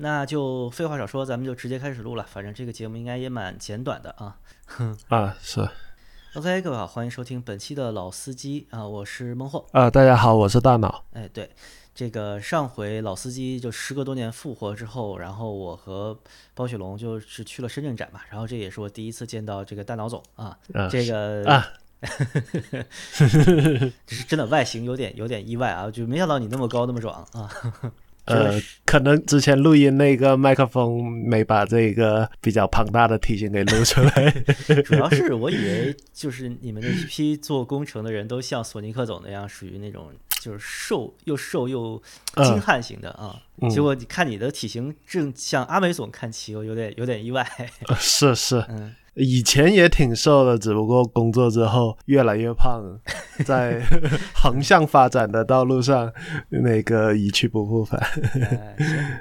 那就废话少说，咱们就直接开始录了。反正这个节目应该也蛮简短的啊。啊，是。OK，各位好，欢迎收听本期的老司机啊，我是孟获。啊，大家好，我是大脑。哎，对，这个上回老司机就时隔多年复活之后，然后我和包雪龙就是去了深圳展嘛，然后这也是我第一次见到这个大脑总啊。这个 啊，只是真的外形有点有点意外啊，就没想到你那么高那么壮啊。呃，可能之前录音那个麦克风没把这个比较庞大的体型给录出来。主要是我以为就是你们那一批做工程的人都像索尼克总那样，属于那种就是瘦又瘦又精悍型的啊。结果你看你的体型正向阿美总看齐，我有点有点意外。是是，嗯。以前也挺瘦的，只不过工作之后越来越胖，在横向发展的道路上，那个一去不复返。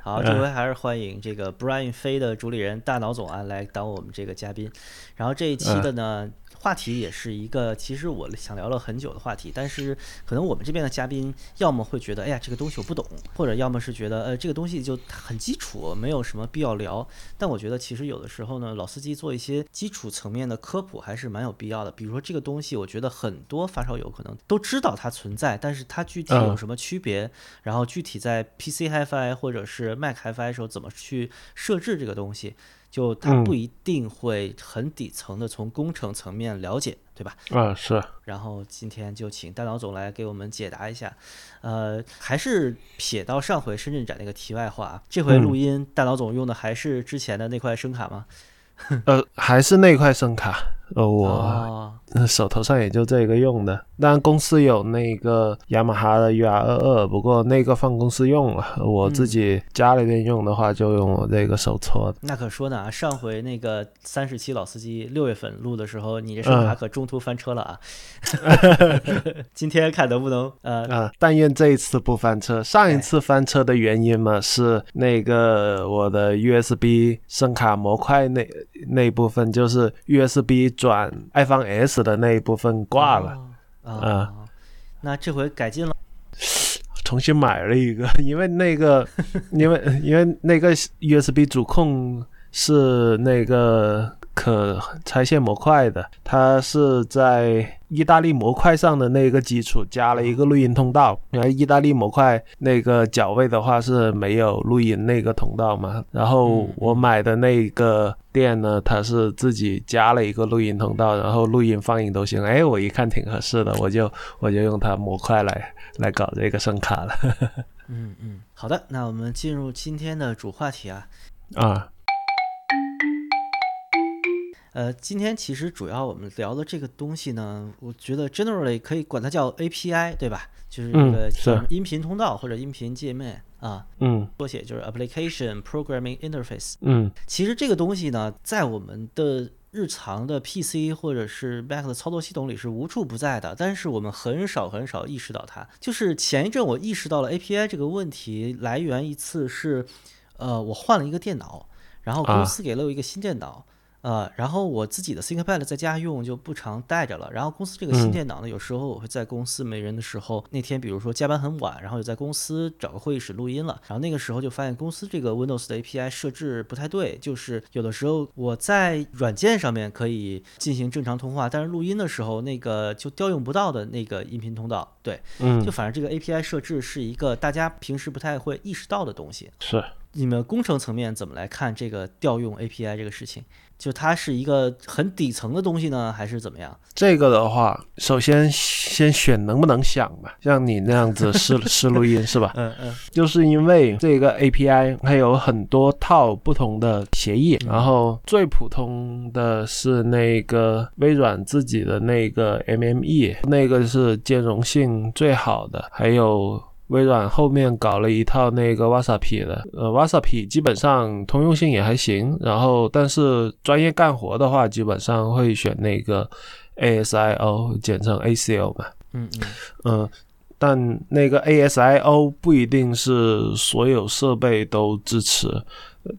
好，这回还是欢迎这个 Brian 飞的主理人大脑总啊来当我们这个嘉宾。然后这一期的呢。话题也是一个，其实我想聊了很久的话题，但是可能我们这边的嘉宾要么会觉得，哎呀，这个东西我不懂，或者要么是觉得，呃，这个东西就很基础，没有什么必要聊。但我觉得其实有的时候呢，老司机做一些基础层面的科普还是蛮有必要的。比如说这个东西，我觉得很多发烧友可能都知道它存在，但是它具体有什么区别，然后具体在 PC HiFi 或者是 Mac HiFi 时候怎么去设置这个东西。就他不一定会很底层的从工程层面了解，对吧？啊，是。然后今天就请大脑总来给我们解答一下。呃，还是撇到上回深圳展那个题外话，这回录音大脑总用的还是之前的那块声卡吗？呃，还是那块声卡。呃，我手头上也就这个用的。当然，公司有那个雅马哈的 UR 二二，不过那个放公司用了。我自己家里边用的话，就用我这个手搓的。那可说呢啊，上回那个三十期老司机六月份录的时候，你这声卡可中途翻车了啊。今天看能不能呃啊，但愿这一次不翻车。上一次翻车的原因嘛，是那个我的 USB 声卡模块那那部分，就是 USB。转 iPhone S 的那一部分挂了啊，那这回改进了，重新买了一个，因为那个，因为因为那个 USB 主控是那个。可拆卸模块的，它是在意大利模块上的那个基础加了一个录音通道。因为意大利模块那个脚位的话是没有录音那个通道嘛。然后我买的那个店呢，它是自己加了一个录音通道，然后录音放映都行。哎，我一看挺合适的，我就我就用它模块来来搞这个声卡了。嗯嗯，好的，那我们进入今天的主话题啊啊。呃，今天其实主要我们聊的这个东西呢，我觉得 generally 可以管它叫 API，对吧？就是这个音频通道或者音频界面啊，嗯，缩写就是 Application Programming Interface。嗯，其实这个东西呢，在我们的日常的 PC 或者是 Mac 的操作系统里是无处不在的，但是我们很少很少意识到它。就是前一阵我意识到了 API 这个问题来源一次是，呃，我换了一个电脑，然后公司给了我一个新电脑。呃，然后我自己的 ThinkPad 在家用就不常带着了。然后公司这个新电脑呢，有时候我会在公司没人的时候，那天比如说加班很晚，然后就在公司找个会议室录音了。然后那个时候就发现公司这个 Windows 的 API 设置不太对，就是有的时候我在软件上面可以进行正常通话，但是录音的时候那个就调用不到的那个音频通道。对，嗯，就反正这个 API 设置是一个大家平时不太会意识到的东西。是，你们工程层面怎么来看这个调用 API 这个事情？就它是一个很底层的东西呢，还是怎么样？这个的话，首先先选能不能想吧，像你那样子试试录音是吧？嗯嗯。就是因为这个 API 它有很多套不同的协议，然后最普通的是那个微软自己的那个 MME，那个是兼容性最好的，还有。微软后面搞了一套那个 Wasapi 的，呃，Wasapi 基本上通用性也还行，然后但是专业干活的话，基本上会选那个 ASIO，简称 ACO 嘛。嗯嗯嗯，但那个 ASIO 不一定是所有设备都支持，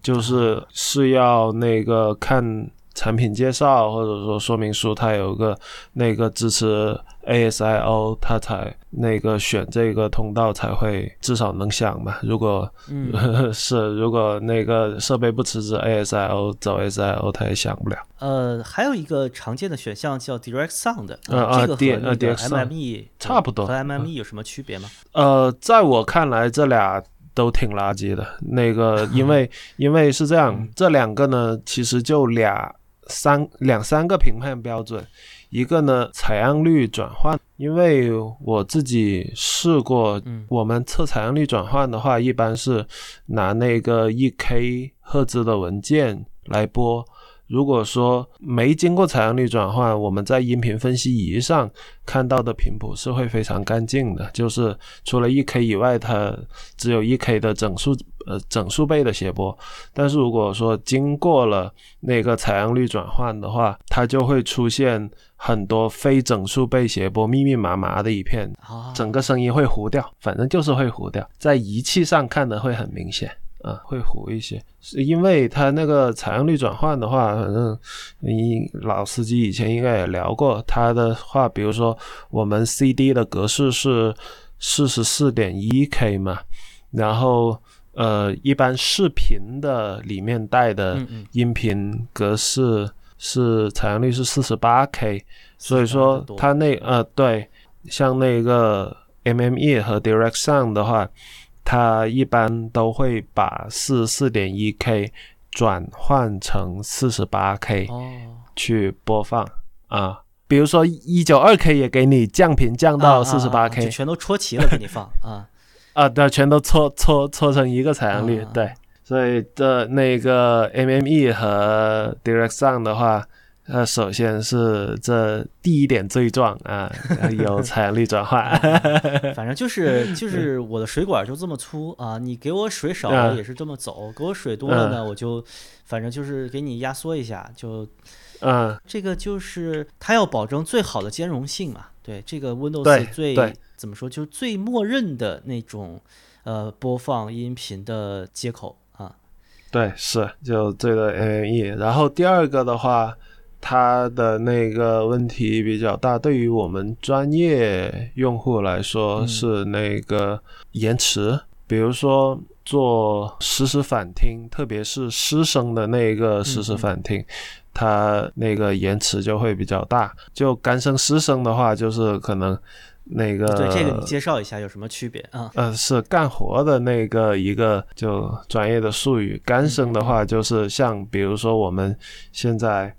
就是是要那个看。产品介绍或者说说明书，它有个那个支持 ASIO，它才那个选这个通道才会至少能响嘛。如果嗯 是如果那个设备不支持 ASIO，走 ASIO 它也响不了。呃，还有一个常见的选项叫 Direct Sound，呃呃这个和那个 MME 差不多和 MME 有什么区别吗？呃，在我看来，这俩都挺垃圾的。那个，因为因为是这样，这两个呢，其实就俩三两三个评判标准，一个呢采样率转换，因为我自己试过，我们测采样率转换的话，一般是拿那个一 K 赫兹的文件来播。如果说没经过采样率转换，我们在音频分析仪上看到的频谱是会非常干净的，就是除了一 K 以外，它只有一 K 的整数呃整数倍的谐波。但是如果说经过了那个采样率转换的话，它就会出现很多非整数倍谐波，密密麻麻的一片，整个声音会糊掉，反正就是会糊掉，在仪器上看的会很明显。啊，会糊一些，是因为它那个采样率转换的话，反正你老司机以前应该也聊过，它的话，比如说我们 CD 的格式是四十四点一 K 嘛，然后呃，一般视频的里面带的音频格式是采样率是四十八 K，所以说它那呃对，像那个 MME 和 Direct Sound 的话。它一般都会把四四点一 K 转换成四十八 K 去播放啊，比如说一九二 K 也给你降频降到四十八 K，全都戳齐了给你放啊。啊，对，全都搓搓搓成一个采样率，对，所以这那个 MME 和 Direct Sound 的话。呃，首先是这第一点罪状啊，有采样率转换，反正就是 就是我的水管就这么粗啊，你给我水少了也是这么走，给我水多了呢，我就反正就是给你压缩一下，就嗯，这个就是它要保证最好的兼容性嘛，对，这个 Windows 最怎么说，就是最默认的那种呃播放音频的接口啊，对，是就这个 MME，然后第二个的话。它的那个问题比较大，对于我们专业用户来说是那个延迟。比如说做实时反听，特别是师生的那个实时反听，它那个延迟就会比较大。就干声失声的话，就是可能那个对这个你介绍一下有什么区别啊？呃，是干活的那个一个就专业的术语。干声的话，就是像比如说我们现在。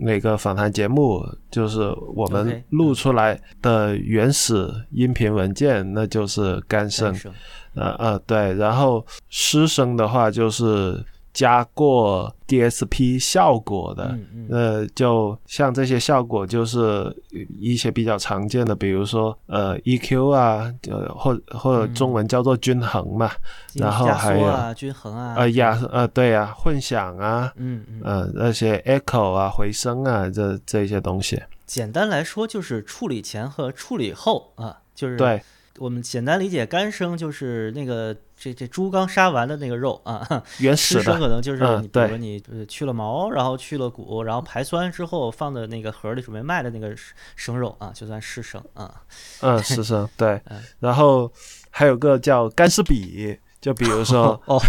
那个访谈节目就是我们录出来的原始音频文件，那就是干声。呃呃，对，然后湿声的话就是。加过 DSP 效果的，呃，就像这些效果，就是一些比较常见的，比如说呃 EQ 啊，呃或或者中文叫做均衡嘛，然后还有均衡啊，呃压呃对啊混响啊，嗯嗯，呃那些 echo 啊回声啊这这些东西，简单来说就是处理前和处理后啊，就是对。我们简单理解干生就是那个这这猪刚杀完的那个肉啊，原始的声可能就是你比如说你去了毛，然后去了骨，然后排酸之后放的那个盒里准备卖的那个生肉啊，就算湿生啊。嗯，湿生对。然后还有个叫干湿比，就比如说哦，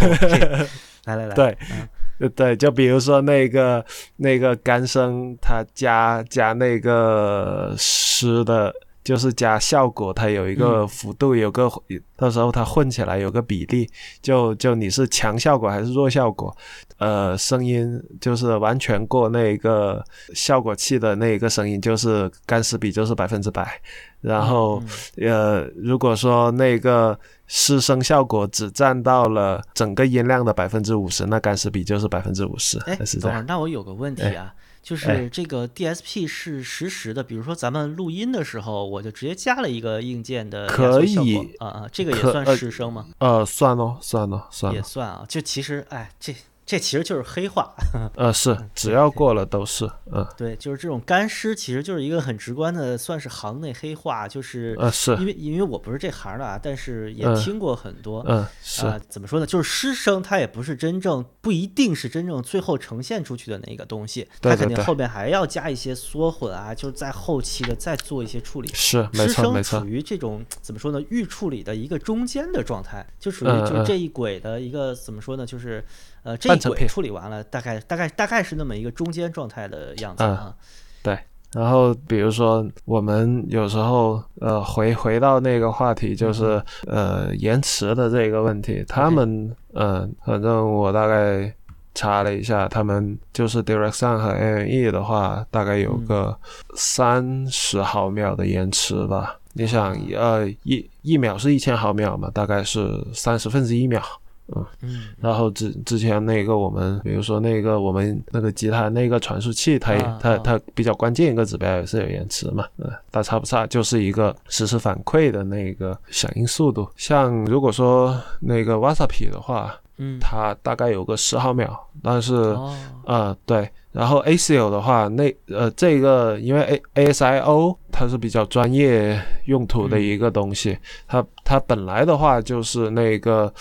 来来来，对对，就比如说那个那个干生，它加加那个湿的。就是加效果，它有一个幅度，有个到时候它混起来有个比例，就就你是强效果还是弱效果，呃，声音就是完全过那个效果器的那一个声音，就是干湿比就是百分之百，然后呃，如果说那个失声效果只占到了整个音量的百分之五十，那干湿比就是百分之五十。哎，等会儿，那我有个问题啊。就是这个 DSP 是实时的，比如说咱们录音的时候，我就直接加了一个硬件的可以啊啊，这个也算实声吗？呃，算哦，算哦，算也算啊。就其实，哎，这这其实就是黑化。呃，是，只要过了都是，嗯，对，就是这种干尸，其实就是一个很直观的，算是行内黑话，就是呃是，因为因为我不是这行的啊，但是也听过很多，嗯是，怎么说呢？就是师生他也不是真正不一定是真正最后呈现出去的那个东西，他肯定后边还要加一些缩混啊，就是在后期的再做一些处理。是，没错没错，属于这种怎么说呢？预处理的一个中间的状态，就属于就这一轨的一个怎么说呢？就是呃这一轨处理完了，大概大概大概是那么一个中间状态的样子啊。对，然后比如说我们有时候呃回回到那个话题，就是呃延迟的这个问题，他们嗯反正我大概查了一下，他们就是 Direct Sound 和 AME 的话，大概有个三十毫秒的延迟吧。你想呃一一秒是一千毫秒嘛，大概是三十分之一秒。嗯，然后之之前那个我们，比如说那个我们那个吉他那个传输器，它它它比较关键一个指标也是有延迟嘛，嗯，大差不差，就是一个实时反馈的那个响应速度。像如果说那个 Wasapi 的话，嗯，它大概有个十毫秒，但是呃对，然后 ASIO 的话，那呃这个因为 A ASIO 它是比较专业用途的一个东西，它它本来的话就是那个。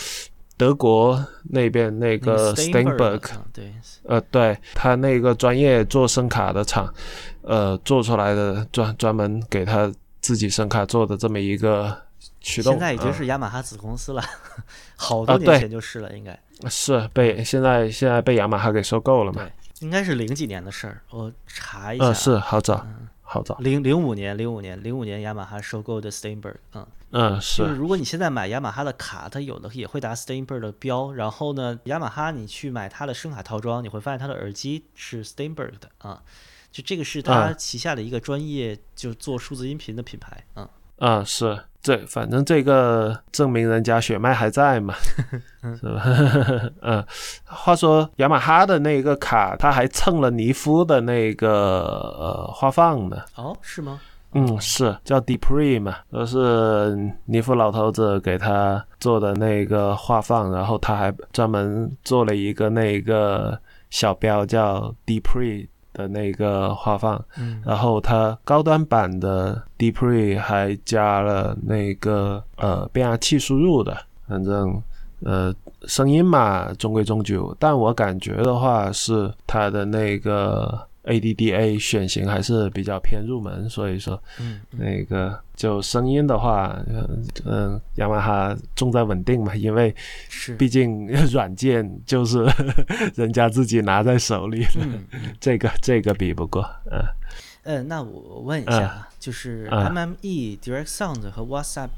德国那边那个 Steinberg，对，呃，对他那个专业做声卡的厂，呃，做出来的专专门给他自己声卡做的这么一个驱动，现在已经是雅马哈子公司了，好多年前就是了，应该。是被现在现在被雅马哈给收购了嘛？应该是零几年的事儿，我查一下，呃，是好早，好早，零零五年，零五年，零五年雅马哈收购的 Steinberg，嗯。嗯，是。就是如果你现在买雅马哈的卡，它有的也会打 Steinberg 的标。然后呢，雅马哈你去买它的声卡套装，你会发现它的耳机是 Steinberg 的啊。就这个是它旗下的一个专业，就做数字音频的品牌。嗯。啊，是这，反正这个证明人家血脉还在嘛，是吧？嗯。话说雅马哈的那个卡，它还蹭了尼夫的那个呃花放呢。哦，是吗？嗯，是叫 Deepre 嘛，都是尼夫老头子给他做的那个画放，然后他还专门做了一个那个小标叫 Deepre 的那个画放，嗯，然后他高端版的 Deepre 还加了那个呃变压器输入的，反正呃声音嘛中规中矩，但我感觉的话是它的那个。ADDA 选型还是比较偏入门，所以说，嗯，那个就声音的话，嗯，雅马哈重在稳定嘛，因为是。毕竟软件就是 人家自己拿在手里的，这个这个比不过，嗯，嗯，那我问一下，就是 MME Direct Sound 和 WhatsApp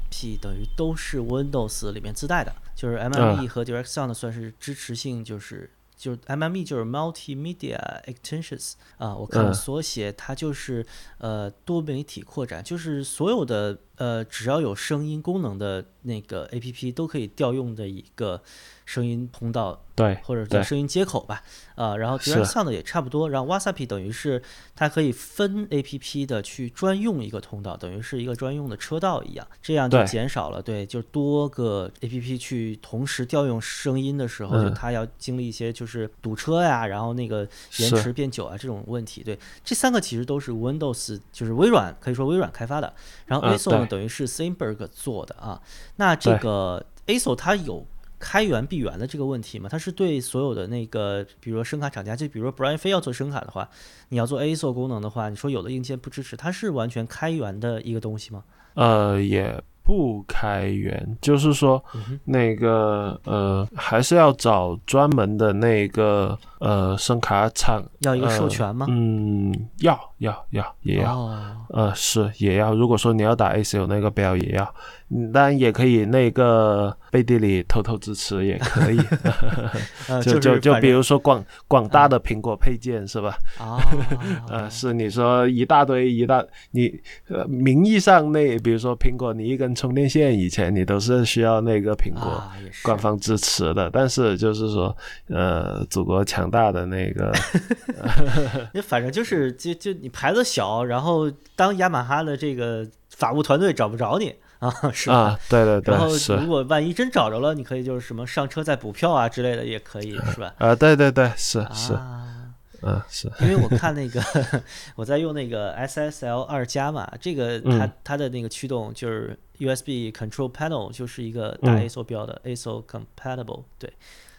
等于都是 Windows 里面自带的，就是 MME 和 Direct Sound 算是支持性就是。就是 MME 就是 Multimedia Extensions 啊，我看了缩写，它就是呃多媒体扩展，就是所有的呃只要有声音功能的那个 APP 都可以调用的一个。声音通道，对，或者叫声音接口吧，啊，然后 Direct Sound 也差不多，然后 WhatsApp 等于是它可以分 A P P 的去专用一个通道，等于是一个专用的车道一样，这样就减少了对，就多个 A P P 去同时调用声音的时候，就它要经历一些就是堵车呀，然后那个延迟变久啊这种问题。对，这三个其实都是 Windows，就是微软可以说微软开发的，然后 ASO 呢等于是 Steinberg 做的啊，那这个 ASO 它有。开源闭源的这个问题吗，它是对所有的那个，比如说声卡厂家，就比如说 Brian 非要做声卡的话，你要做 ASO 功能的话，你说有的硬件不支持，它是完全开源的一个东西吗？呃，也不开源，就是说那个呃，还是要找专门的那个呃声卡厂，要一个授权吗？嗯，要要要也要，呃是也要。如果说你要打 ACO 那个标也要。当然也可以，那个背地里偷偷支持也可以，就就就比如说广广大的苹果配件是吧？啊，呃，是你说一大堆一大，你呃名义上那比如说苹果，你一根充电线以前你都是需要那个苹果官方支持的，但是就是说呃祖国强大的那个，你反正就是就就你牌子小，然后当雅马哈的这个法务团队找不着你。啊，是吧？啊，对对对然后如果万一真找着了，你可以就是什么上车再补票啊之类的，也可以是吧？啊，对对对，是是，啊，嗯是，因为我看那个 我在用那个 SSL 二加嘛，这个它、嗯它的那个驱动就是 USB Control Panel 就是一个大嗯 ASO 标的、ASO compatible，对，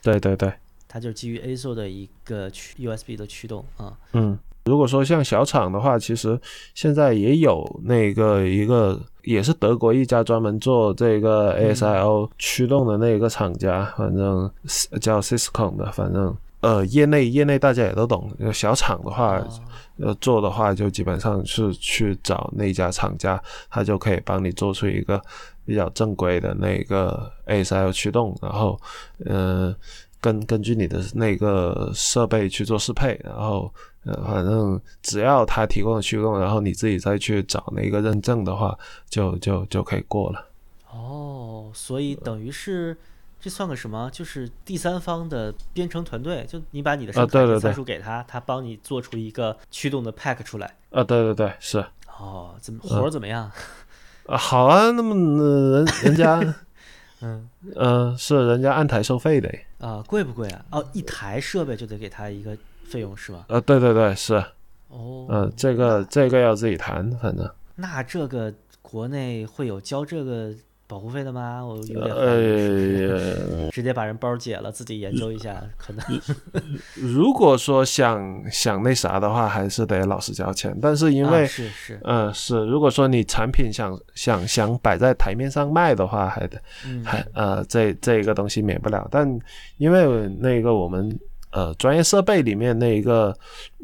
对对对，它就是基于 ASO 的一个驱 USB 的驱动啊。嗯，如果说像小厂的话，其实现在也有那个一个，也是德国一家专门做这个 ASIO 驱动的那个厂家，反正是叫 Cisco 的，反正呃，业内业内大家也都懂。小厂的话，做的话就基本上是去找那家厂家，他就可以帮你做出一个比较正规的那个 ASIO 驱动，然后，呃，根根据你的那个设备去做适配，然后，呃，反正只要他提供的驱动，然后你自己再去找那个认证的话，就就就可以过了。哦，所以等于是这算个什么？就是第三方的编程团队，就你把你的啊声卡参对对对数给他，他帮你做出一个驱动的 pack 出来。啊，对对对，是啊、哦，怎么活儿怎么样？啊好啊，那么、呃人人家，嗯呃，是人家按台收费的，啊，贵不贵啊？哦，一台设备就得给他一个费用是吧？呃，对对对，是。哦，嗯，这个这个要自己谈，反正那这个国内会有交这个保护费的吗？我有点呃，直接把人包解了，自己研究一下，可能如 果说想想那啥的话，还是得老实交钱。但是因啊为，是是，嗯、是，如果说你产品想想想摆在台面上卖的话，还得嗯还呃，这这个东西免不了。但因为那个我们呃专业设备里面那一个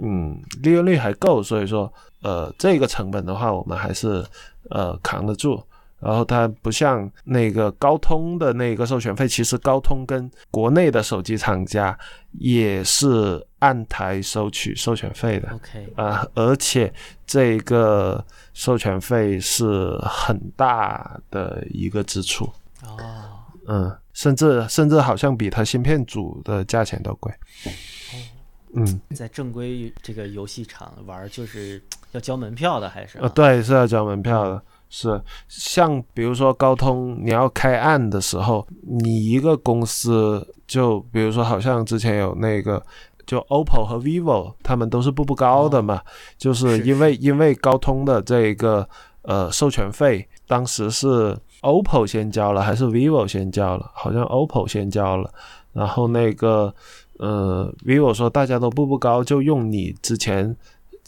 嗯利润率还够，所以说呃这个成本的话，我们还是呃扛得住。然后它不像那个高通的那个授权费，其实高通跟国内的手机厂家也是按台收取授权费的。OK，啊、而且这个授权费是很大的一个支出，哦，嗯，甚至甚至好像比它芯片组的价钱都贵，嗯，在正规这个游戏场玩儿就是要交门票的，还是？呃，对，是要交门票的。是，像比如说高通，你要开案的时候，你一个公司就比如说，好像之前有那个，就 OPPO 和 vivo，他们都是步步高的嘛，就是是因为因为高通的这个呃授权费，当时是 OPPO 先交了还是 vivo 先交了？好像 OPPO 先交了，然后那个呃 vivo 说大家都步步高，就用你之前。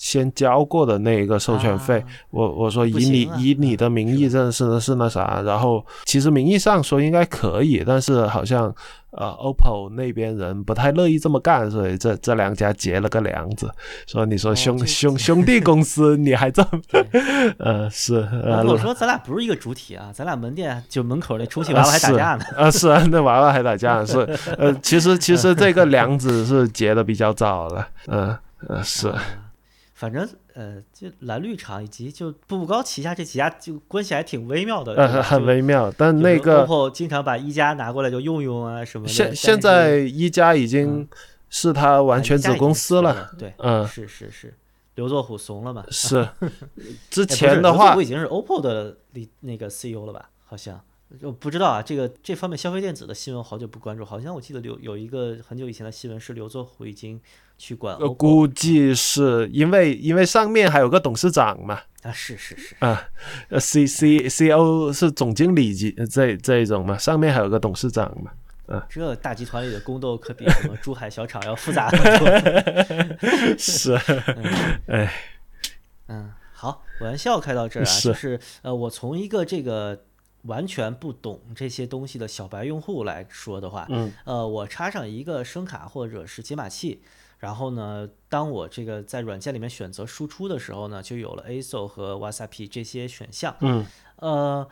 先交过的那一个授权费，啊我我说以你、以你的名义认识的是是那啥，然后其实名义上说应该可以，但是好像呃 OPPO 那边人不太乐意这么干，所以这这两家结了个梁子，说你说哦兄、这兄兄弟公司你还这么 呃是呃我说咱俩不是一个主体啊，咱俩门店就门口那充气 娃娃还打架呢。啊是啊，那娃娃还打架是呃其实其实这个梁子是结的比较早了，嗯呃是。啊反正呃，就蓝绿厂以及就步步高旗下这几家就关系还挺微妙的，对吧呃很微妙，但那个 OPPO 经常把一加拿过来就用用啊什么的。现现在一加已经是他完全子公司了，对，嗯是是是，刘作虎怂了嘛？是之前的话刘作虎已经是 OPPO 的里那个 CEO 了吧？好像我不知道啊，这个这方面消费电子的新闻好久不关注，好像我记得有有一个很久以前的新闻是刘作虎已经去管呃估计是因为因为上面还有个董事长嘛，啊，是是是，啊，呃 C C C O 是总经理级这这一种嘛，上面还有个董事长嘛，啊。这大集团里的宫斗可比什么珠海小厂要复杂很多。是，哎，嗯，好，玩笑开到这儿啊，是。就是呃，我从一个这个完全不懂这些东西的小白用户来说的话，嗯。呃，我插上一个声卡或者是解码器，然后呢，当我这个在软件里面选择输出的时候呢，就有了 ASO 和 WhatsApp 这些选项。嗯呃，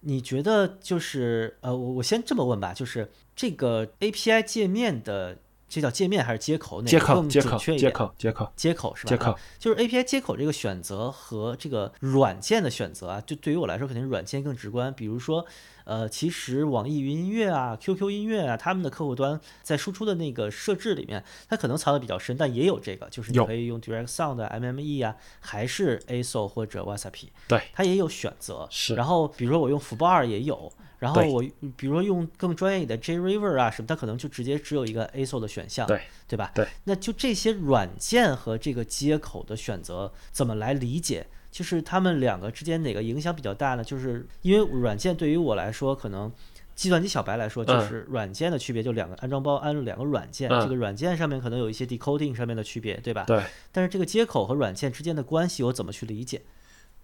你觉得就是呃，我我先这么问吧，就是这个 API 界面的这叫界面还是接口？接口，更接口，准确一点？接口，接口，接口是吧？接口啊就是 API 接口这个选择和这个软件的选择啊，就对于我来说肯定是软件更直观。比如说，呃，其实网易云音乐啊、QQ 音乐啊，他们的客户端在输出的那个设置里面，它可能藏的比较深，但也有这个，就是你可以用 Direct Sound、MME 啊，还是 ASO 或者 Wasapi，对，它也有选择。是然后比如说我用福报二也有。然后我比如说用更专业一点 JRiver 啊什么，它可能就直接只有一个 ASO 的选项，对对吧？对。那就这些软件和这个接口的选择怎么来理解？就是他们两个之间哪个影响比较大呢？就是因为软件对于我来说，可能计算机小白来说，就嗯是软件的区别就两个安装包安了两个软件，嗯这个软件上面可能有一些 decoding 上面的区别，对吧？对，但是这个接口和软件之间的关系，我怎么去理解？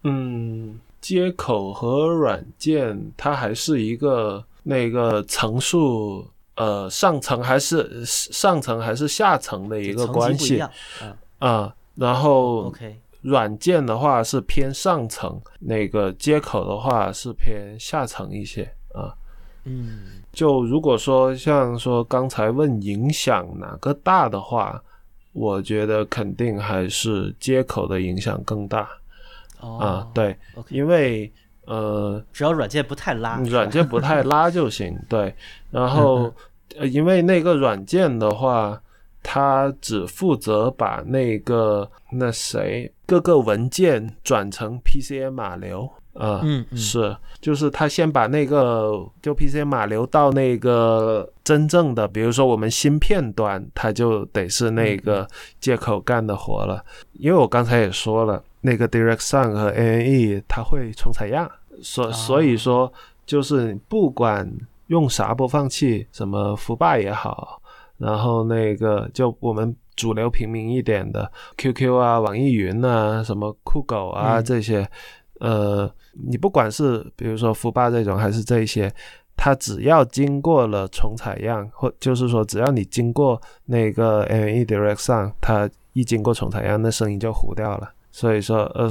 嗯，接口和软件它还是一个那个层数，呃，上层还是上层还是下层的一个关系啊，嗯啊、然后，OK，软件的话是偏上层，那个接口的话是偏下层一些啊。嗯就如果说像说刚才问影响哪个大的话，我觉得肯定还是接口的影响更大哦啊。对因为呃，只要软件不太拉，软件不太拉就行。对，然后呃，因为那个软件的话，它只负责把那个那谁各个文件转成 PCM 码流啊。嗯嗯是，就是他先把那个就 PCM 码流到那个真正的，比如说我们芯片端，它就得是那嗯个接口干的活了。因为我刚才也说了，那个 Direct Sound 和 ANE 它会重采样，所所以说就是不管用啥播放器，什么福霸也好，然后那个就我们主流平民一点的 QQ 啊、网易云啊、什么酷狗啊嗯这些，呃，你不管是比如说福霸这种还是这些。它只要经过了重采样，或就是说，只要你经过那个 ANE Direct Sound，它一经过重采样，那声音就糊掉了。所以说，呃，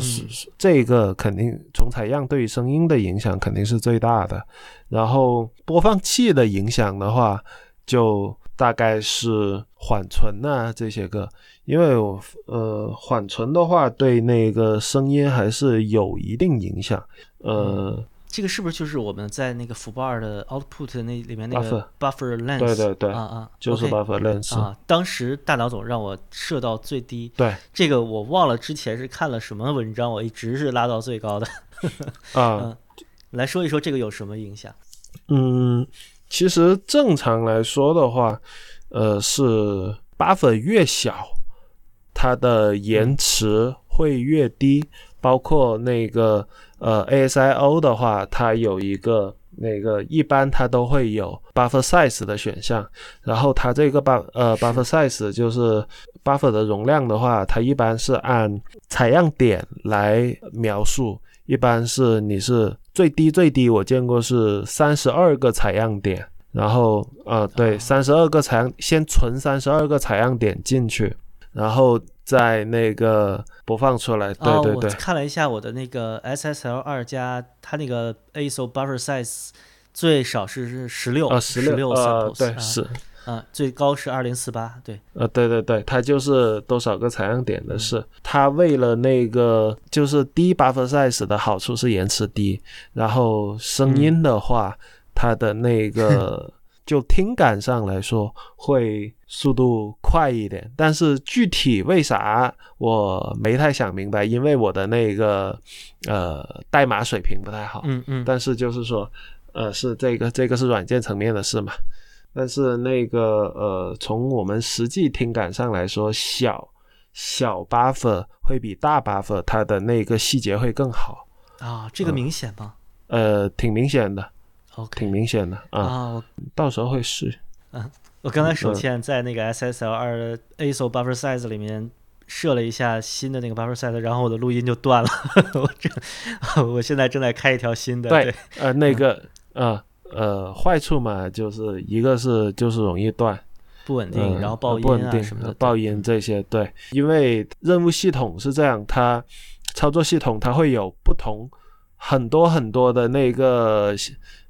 这个肯定重采样对于声音的影响肯定是最大的。然后播放器的影响的话，就大概是缓存啊这些个，因为我呃缓存的话对那个声音还是有一定影响。呃，这个是不是就是我们在那个福报二的 output 那里面那个 buffer length？对对对啊啊，就是 buffer length 啊。当时大脑总让我设到最低，对这个我忘了之前是看了什么文章，我一直是拉到最高的。啊，来说一说这个有什么影响？嗯，其实正常来说的话，呃，是 buffer 越小，它的延迟会越低。包括那个呃 ASIO 的话，它有一个那个一般它都会有 buffer size 的选项，然后它这个 buff 呃 buffer size 就是 buffer 的容量的话，它一般是按采样点来描述，一般是你是最低最低我见过是三十二个采样点，然后呃对三十二个采样先存三十二个采样点进去，然后再那个播放出来，对哦，对对我，看了一下我的那个 SSL 二加，它那个 ASO buffer size 最少是是十六啊十十六呃 samples，对啊。是啊，最高是二零四八，对，呃，对对对，它就是多少个采样点的事。它为了那个就是低 buffer size 的好处是延迟低，然后声音的话，它的那个 就听感上来说会速度快一点。但是具体为啥我没太想明白，因为我的那个呃代码水平不太好。嗯嗯，但是就是说，呃，是这个这个是软件层面的事嘛。但是那个呃，从我们实际听感上来说，小小 buffer 会比大 buffer 它的那个细节会更好，啊，这个明显吗呃，挺明显的，？OK，挺明显的啊。到时候会试。嗯我刚才手嗯欠在那个 SSL 二的 ASO buffer size 里面设了一下新的那个 buffer size，然后我的录音就断了。我这，我现在正在开一条新的。对，呃，那个呃呃，坏处嘛，就是一个是就是容易断，不稳定，嗯然后爆音不稳定啊什么的。爆音这些，对，因为任务系统是这样，它操作系统它会有不同很多很多的那个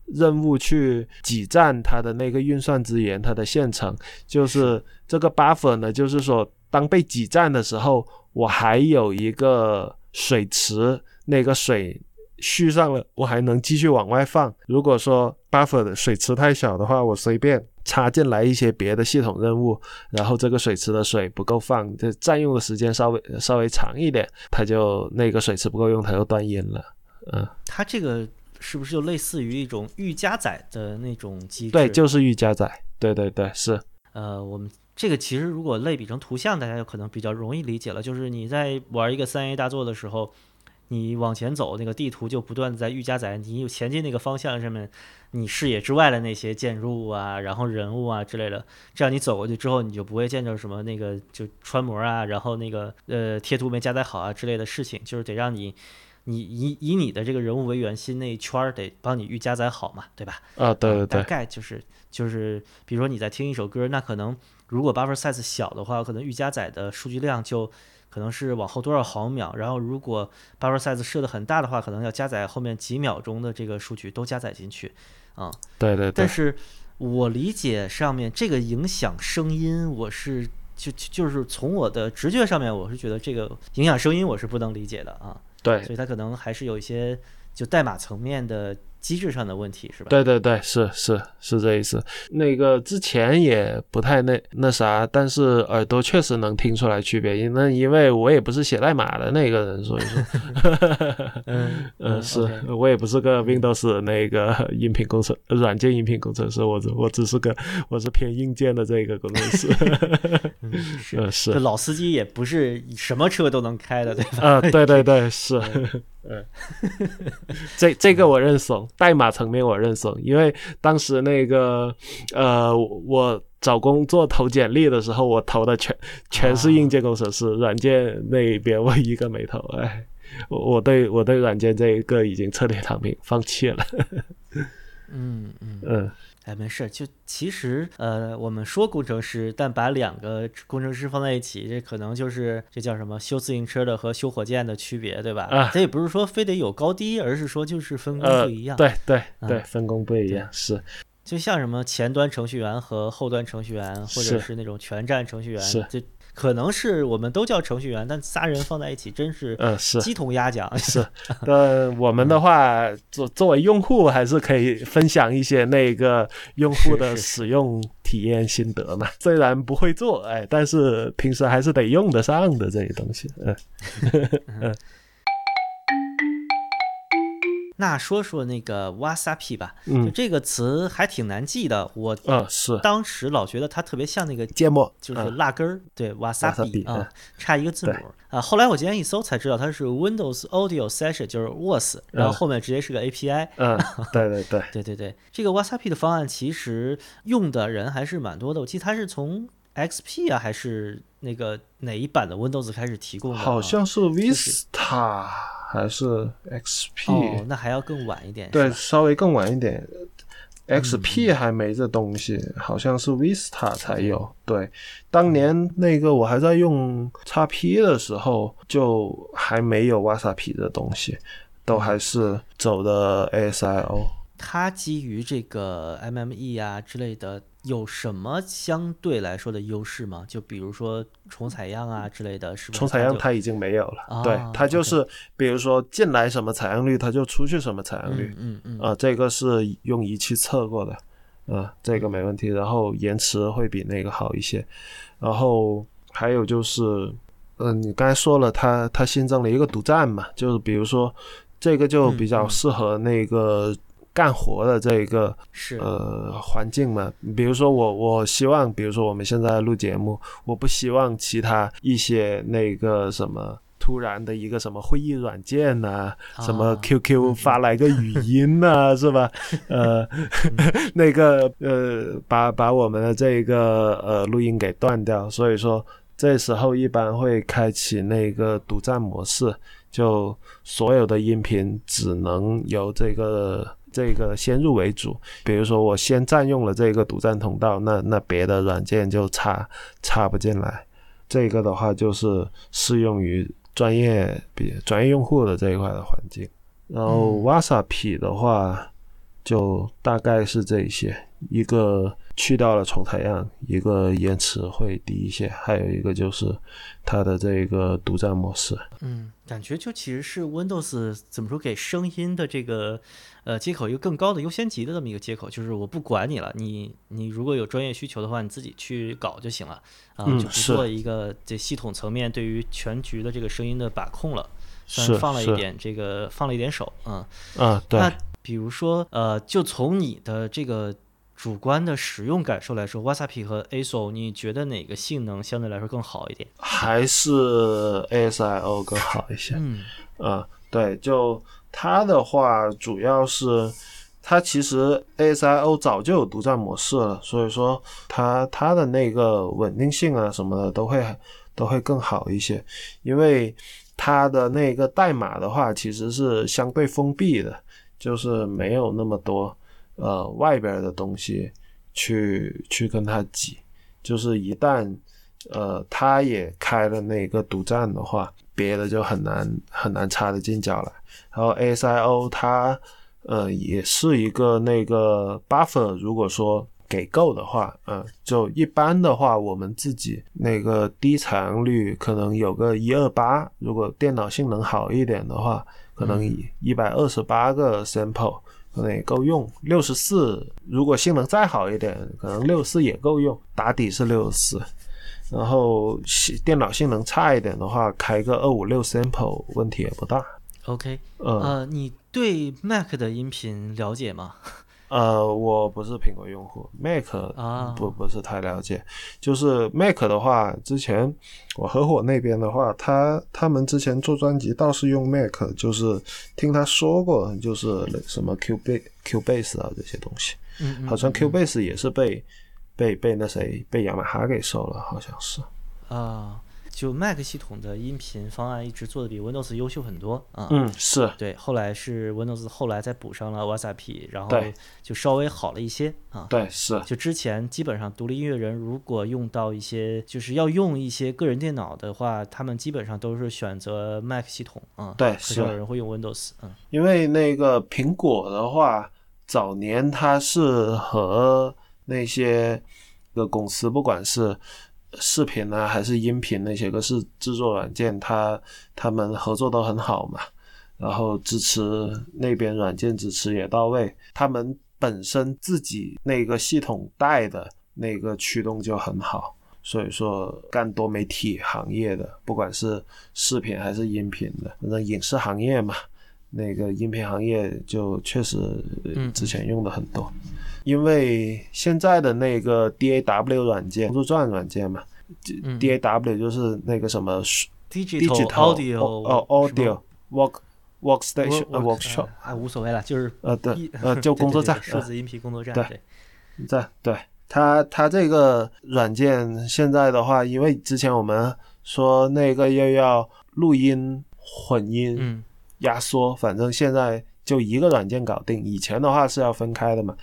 任务去挤占它的那个运算资源，它的线程。就是这个 buffer 呢，就是说当被挤占的时候，我还有一个水池，那个水续上了，我还能继续往外放。如果说 buffer 的水池太小的话，我随便。插进来一些别的系统任务，然后这个水池的水不够放，这占用的时间稍微稍微长一点，它就那个水池不够用，它就断音了。嗯，它这个是不是就类似于一种预加载的那种机制？对，就是预加载。对对对，是。呃，我们这个其实如果类比成图像，大家就可能比较容易理解了。就是你在玩一个三 A 大作的时候。你往前走，那个地图就不断的在预加载你有前进那个方向上面，你视野之外的那些建筑物啊，然后人物啊之类的，这样你走过去之后，你就不会见着什么那个就穿模啊，然后那个呃贴图没加载好啊之类的事情，就是得让你，你以以你的这个人物为圆心那一圈儿得帮你预加载好嘛，对吧？啊，对对对，大概就是就是，比如说你在听一首歌，那可能如果 buffer size 小的话，可能预加载的数据量就。可能是往后多少毫秒，然后如果 buffer size 设的很大的话，可能要加载后面几秒钟的这个数据都加载进去，啊，对对对。但是我理解上面这个影响声音，我是就就是从我的直觉上面，我是觉得这个影响声音我是不能理解的啊。对，所以它可能还是有一些就代码层面的。机制上的问题是吧？对对对，是是是这意思。那个之前也不太那那啥，但是耳朵确实能听出来区别。因那因为我也不是写代码的那个人，所以说，嗯嗯，是我也不是个 Windows 那个音频工程软件音频工程师，我我只是个 我是偏硬件的这个工程师。是是，老司机也不是什么车都能开的，对吧？啊，对对对，是。嗯，这这个我认怂，代码层面我认怂，因为当时那个呃，我找工作投简历的时候，我投的全全是硬件工程师，软件那一边我一个没投，哎，我我对我对软件这一个已经彻底躺平，放弃了。嗯 嗯嗯。哎，没事，就其实，呃，我们说工程师，但把两个工程师放在一起，这可能就是这叫什么修自行车的和修火箭的区别，对吧？啊，这也不是说非得有高低，而是说就是分工不一样。对对对，分工不一样是。就像什么前端程序员和后端程序员，或者是那种全站程序员，是就。可能是我们都叫程序员，但仨人放在一起真是嗯是鸡同鸭讲 是。但，我们的话作作为用户还是可以分享一些那个用户的使用体验心得嘛。虽然不会做，哎，但是平时还是得用得上的这些东西。嗯 嗯。那说说那个 wasabi 吧，就这个词还挺难记的。我啊是，当时老觉得它特别像那个芥末，就是辣根儿，对 wasabi 啊，差一个字母啊。后来我今天一搜才知道它是 Windows Audio Session，就是 was，然后后面直接是个 API。嗯，对对对对对对，这个 wasabi 的方案其实用的人还是蛮多的。我记得它是从 XP 啊，还是那个哪一版的 Windows 开始提供的？好像是 Vista。还是 XP 哦，那还要更晚一点。对，稍微更晚一点，XP 还没这东西，好像是 Vista 才有。对，当年那个我还在用 XP 的时候，就还没有 Wasabi 的东西，都还是走的 ASIO。它基于这个 MME 啊之类的。有什么相对来说的优势吗？就比如说重采样啊之类的，是重采样它已经没有了。对，它就是比如说进来什么采样率，它就出去什么采样率。嗯嗯啊，这个是用仪器测过的，啊，这个没问题。然后延迟会比那个好一些。然后还有就是，嗯，你刚才说了，它它新增了一个独占嘛，就是比如说这个就比较适合那个。干活的这一个是。呃环境嘛，比如说我我希望，比如说我们现在录节目，我不希望其他一些那个什么突然的一个什么会议软件呐，什么 QQ 发来个语音呐，是吧？呃，那个呃把把我们的这一个呃录音给断掉，所以说这时候一般会开启那个独占模式，就所有的音频只能由这个。这个先入为主，比如说我先占用了这个独占通道，那那别的软件就插插不进来。这个的话就是适用于专业比专业用户的这一块的环境。然后 Wasapi 的话，就大概是这一些，一个去掉了重采样，一个延迟会低一些，还有一个就是它的这个独占模式。嗯，感觉就其实是 Windows 怎么说给声音的这个呃接口一个更高的优先级的这么一个接口，就是我不管你了，你你如果有专业需求的话，你自己去搞就行了啊，就不做一个这系统层面对于全局的这个声音的把控了，算是放了一点这个放了一点手，嗯。啊，对。比如说，呃，就从你的这个主观的使用感受来说，Wasapi 和 ASO，你觉得哪个性能相对来说更好一点？还是 ASIO 更好一些？嗯，啊，对，就它的话，主要是它其实 ASIO 早就有独占模式了，所以说它它的那个稳定性啊什么的都会都会更好一些，因为它的那个代码的话，其实是相对封闭的。就是没有那么多呃外边的东西去去跟他挤，就是一旦呃他也开了那个独占的话，别的就很难很难插得进脚来。然后 ASIO 它呃也是一个那个 buffer，如果说给够的话，嗯，就一般的话，我们自己那个低采样率可能有个一二八，如果电脑性能好一点的话。可能以一百二十八个 sample 可能也够用，六十四如果性能再好一点，可能六十四也够用，打底是六十四。然后电脑性能差一点的话，开个二五六 sample 问题也不大。OK，呃，你对 Mac 的音频了解吗？呃，我不是苹果用户，Mac 啊，不不是太了解。就是 Mac 的话，之前我合伙那边的话，他他们之前做专辑倒是用 Mac，就是听他说过，就是什么 Cubase、Cubase 啊这些东西。嗯，好像 Cubase 也是被被被那谁被雅马哈给收了，好像是。啊。就 Mac 系统的音频方案一直做的比 Windows 优秀很多啊，嗯是。对，后来是 Windows 后来再补上了 Wasapi，然后就稍微好了一些啊，对是，就之前基本上独立音乐人如果用到一些就是要用一些个人电脑的话，他们基本上都是选择 Mac 系统啊，对，很少有人会用 Windows，嗯，因为那个苹果的话，早年它是和那些个公司不管是视频啊，还是音频那些个是制作软件，他他们合作都很好嘛，然后支持那边软件支持也到位，他们本身自己那个系统带的那个驱动就很好，所以说干多媒体行业的，不管是视频还是音频的，反正影视行业嘛，那个音频行业就确实之前用的很多。因为现在的那个 DAW 软件，工作站软件嘛，DAW 就是那个什么 digital audio 哦 audio work workstation workshop 啊无所谓了，就是呃对呃就 工作站数字音频工作站对在对它它这个软件现在的话，因为之前我们说那个又要录音混音压缩，反正现在就一个软件搞定，以前的话是要分开的嘛。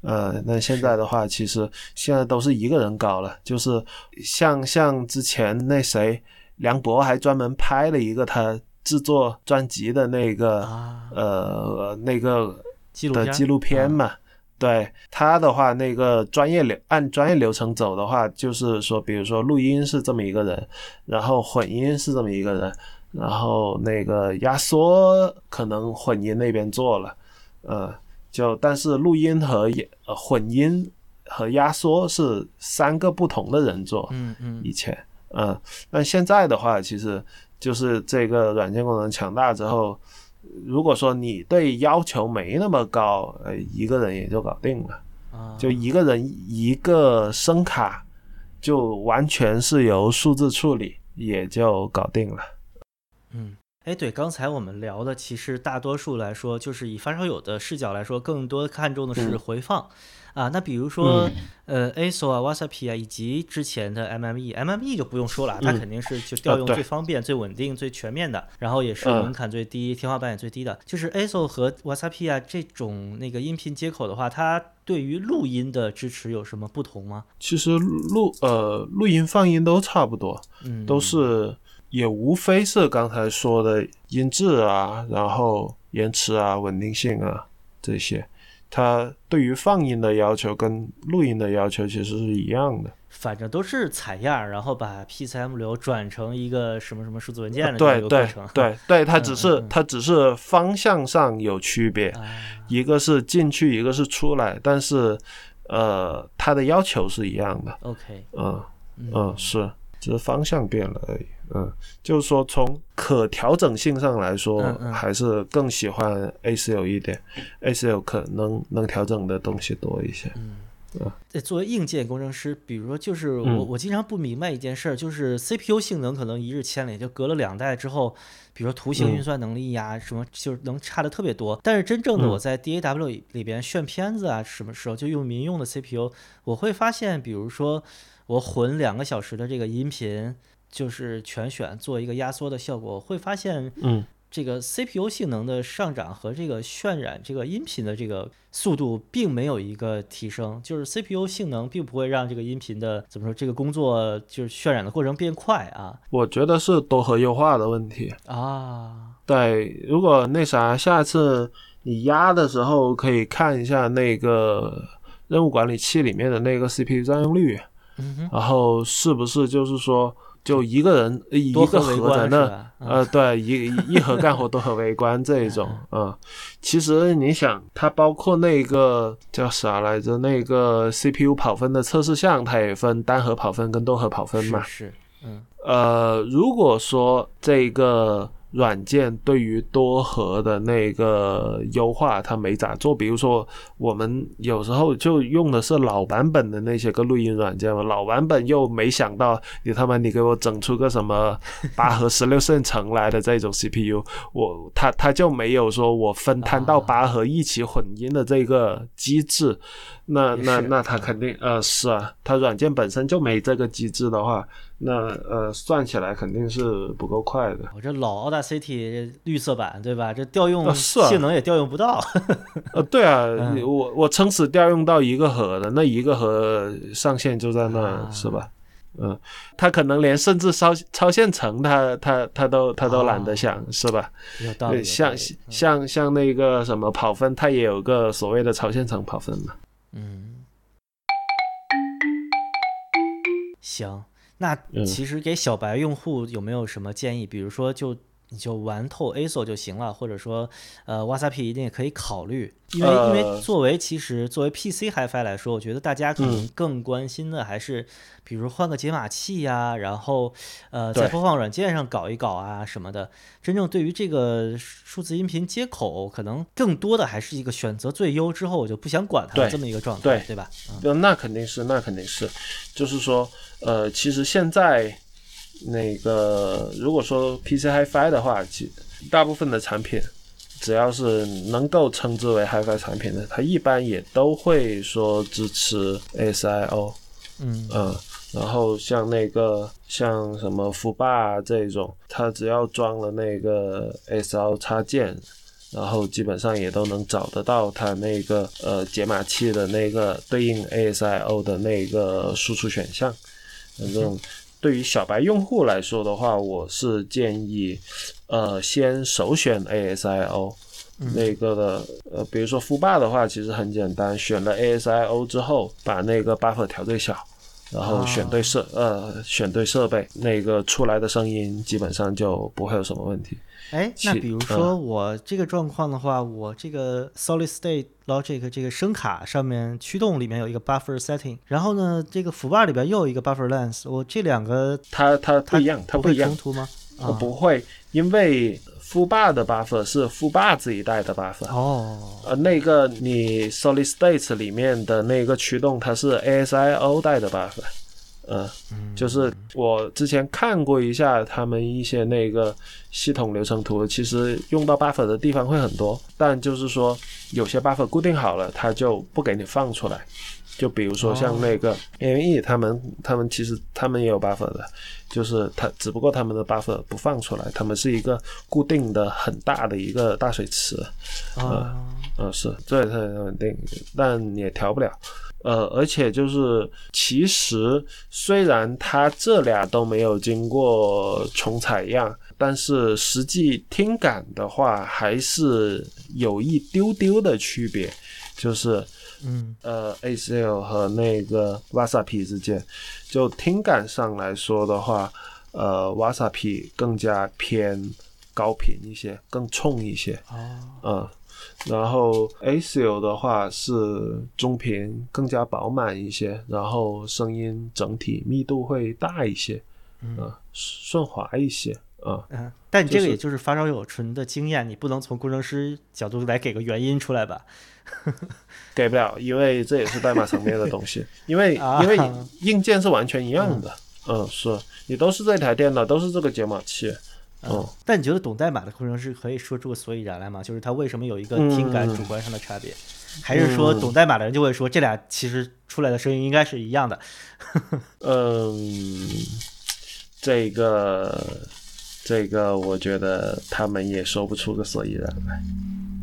呃，那现在的话，其实现在都是一个人搞了，就是像像之前那谁梁博还专门拍了一个他制作专辑的那个呃那个的纪录片嘛。对他的话，那个专业流按专业流程走的话，就是说，比如说录音是这么一个人，然后混音是这么一个人，然后那个压缩可能混音那边做了，呃。就但是录音和呃混音和压缩是三个不同的人做，嗯嗯，以前，嗯，那现在的话，其实就是这个软件功能强大之后，如果说你对要求没那么高，呃，一个人也就搞定了，啊，就一个人一个声卡，就完全是由数字处理，也就搞定了，嗯。哎，对，刚才我们聊的，其实大多数来说，就是以发烧友的视角来说，更多看重的是回放啊。那比如说，呃，ASO 啊、Wasapi 啊，以及之前的 MME，MME 就不用说了，它肯定是就调用最方便、最稳定、最全面的，然后也是门槛最低、天花板也最低的。就是 ASO 和 Wasapi 啊这种那个音频接口的话，它对于录音的支持有什么不同吗？其实录呃录音放音都差不多，嗯，都是。也无非是刚才说的音质啊，然后延迟啊、稳定性啊这些，它对于放音的要求跟录音的要求其实是一样的。反正都是采样，然后把 PCM 流转成一个什么什么数字文件的对对。对对，它只是它只是方向上有区别，啊，一个是进去，一个是出来，但是呃，它的要求是一样的。OK，嗯嗯嗯，是，只是方向变了而已。嗯，就是说从可调整性上来说，嗯嗯还是更喜欢 ACL 一点，ACL 可能能调整的东西多一些。嗯啊。呃作为硬件工程师，比如说，就是我、嗯我经常不明白一件事儿，就是 CPU 性能可能一日千里，就隔了两代之后，比如说图形嗯运算能力呀，什么就是能差的特别多。但是真正的嗯我在 DAW 里边炫片子啊，什么时候就用民用的 CPU，我会发现，比如说我混两个小时的这个音频，就是全选做一个压缩的效果，会发现嗯。这个 CPU 性能的上涨和这个渲染这个音频的这个速度并没有一个提升，就是 CPU 性能并不会让这个音频的怎么说这个工作就是渲染的过程变快啊。我觉得是多核优化的问题。啊。对，如果那啥，下次你压的时候可以看一下那个任务管理器里面的那个 CPU 占用率，嗯哼，然后是不是就是说，就一个人一个核在那，嗯。呃，对，一一盒干活多核围观这一种，嗯，其实你想，它包括那个叫啥来着，那个 CPU 跑分的测试项，它也分单核跑分跟多核跑分嘛，是是，嗯。呃，如果说这个软件对于多核的那个优化它没咋做，比如说我们有时候就用的是老版本的那些个录音软件嘛，老版本又没想到你他妈你给我整出个什么 八核十六线程来的这种 CPU，我它它就没有说我分摊到啊。八核一起混音的这个机制，那那那它肯定呃是啊，它软件本身就没这个机制的话，那呃算起来肯定是不够快的。我这老 Audacity 绿色版对吧？这调用性能也调用不到，呃，对啊，嗯我我撑死调用到一个核的，那一个核上限就在那，啊是吧？嗯，他可能连甚至超超线程他他他都他都懒得想，是吧？有道理。像理像像那个什么跑分，它也有个所谓的超线程跑分嘛。嗯，行，那嗯其实给小白用户有没有什么建议？比如说就，你就玩透 ASO 就行了，或者说，呃，Wasapi 一定也可以考虑，因为、因为呃作为其实作为 PC HiFi 来说，我觉得大家可能嗯更关心的还是，比如换个解码器呀、然后呃在播放软件上搞一搞啊什么的。真正对于这个数字音频接口，可能更多的还是一个选择最优之后我就不想管它的这么一个状态，对对吧？嗯呃那肯定是，那肯定是，就是说，呃，其实现在那个如果说 PC HiFi 的话，其大部分的产品，只要是能够称之为 HiFi 产品的，它一般也都会说支持 ASIO，嗯嗯，然后像那个像什么福霸这种，它只要装了那个 ASIO 插件。然后基本上也都能找得到它那个呃解码器的那个对应 ASIO 的那个输出选项。反正对于小白用户来说的话，我是建议呃先首选 ASIO。那个的呃，比如说富霸的话，其实很简单，选了 ASIO 之后，把那个 buffer 调最小，然后选对设、呃选对设备，那个出来的声音基本上就不会有什么问题。哎，那比如说我这个状况的话，我这个 Solid State Logic 这个声卡上面驱动里面有一个 buffer setting，然后呢，这个福霸里边又有一个 buffer length，我这两个它它不一样，它不会冲，突吗？呃啊，不会，因为富霸的 buffer 是富霸自己带的 buffer。哦，呃，那个你 Solid State 里面的那个驱动，它是 ASIO 带的 buffer，呃，就是我之前看过一下他们一些那个系统流程图，其实用到 buffer 的地方会很多，但就是说有些 buffer 固定好了，它就不给你放出来。就比如说像那个 AME，他们他们其实他们也有 buffer 的，就是它只不过他们的 buffer 不放出来，他们是一个固定的很大的一个大水池。啊，嗯，是，这也是很稳定，但也调不了。呃，而且就是，其实虽然它这俩都没有经过重采样，但是实际听感的话，还是有一丢丢的区别。就是嗯呃 ACL 和那个 Wasapi 之间，就听感上来说的话，呃 Wasapi 更加偏高频一些，更冲一些，哦嗯，然后 ACL 的话是中频，更加饱满一些，然后声音整体密度会大一些，嗯，顺滑一些，啊、嗯，但你这个也就是发烧友纯的经验，你不能从工程师角度来给个原因出来吧？给不了，因为这也是代码层面的东西，因为啊因为 硬件是完全一样的，嗯，是你都是这台电脑，都是这个解码器，嗯，但你觉得懂代码的工程师可以说出个所以然来吗？就是他为什么有一个听感主观上的差别？还是说懂代码的人就会说这俩其实出来的声音应该是一样的？嗯，这个这个，我觉得他们也说不出个所以然来。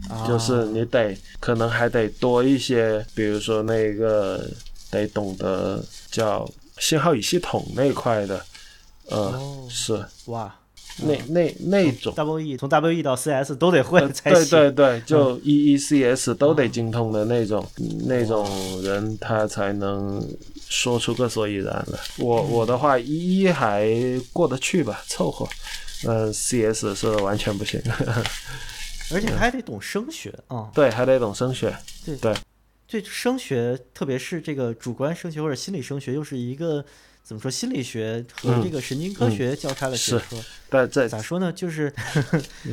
啊就是你得可能还得多一些，比如说那个得懂得叫信号与系统那一块的，呃，哦是哇那那那种。，W E 从 W E 到 C S 都得会才行。对对对，就 E E C S 都得精通的那种，那种人他才能说出个所以然来。我我的话，一一还过得去吧，凑合。嗯，C S 是完全不行，而且还得懂声学啊。对，还得懂声学。对对，对声学，特别是这个主观声学或者心理声学，又是一个怎么说？心理学和嗯这个神经科学交叉的学是科。但这咋说呢？就是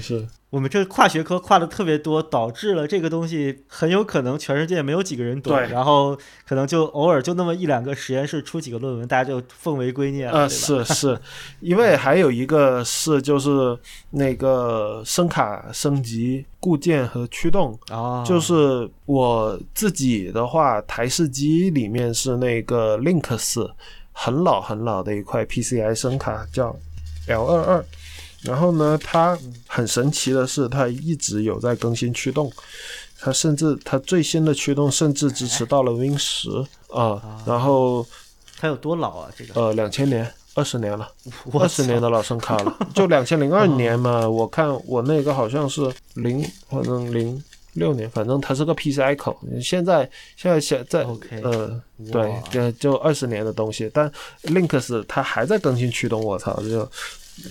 是 我们这跨学科跨的特别多，导致了这个东西很有可能全世界没有几个人懂，然后可能就偶尔就那么一两个实验室出几个论文，大家就奉为圭臬了，呃，是是，因为还有一个是就是那个声卡升级固件和驱动，啊，就是我自己的话，台式机里面是那个 Linux 很老很老的一块 PCI 声卡，叫 L 二二。然后呢，它很神奇的是，它一直有在更新驱动，它甚至它最新的驱动甚至支持到了 Win 十啊。然后它有多老啊？这个呃，两千年，二十年了。我二十年的老声卡了，就两千零二年嘛，我看我那个好像是零，反正零六年，反正它是个 PCI 口。现在现在现在呃，对，就就二十年的东西，但 Linux 它还在更新驱动，我操，就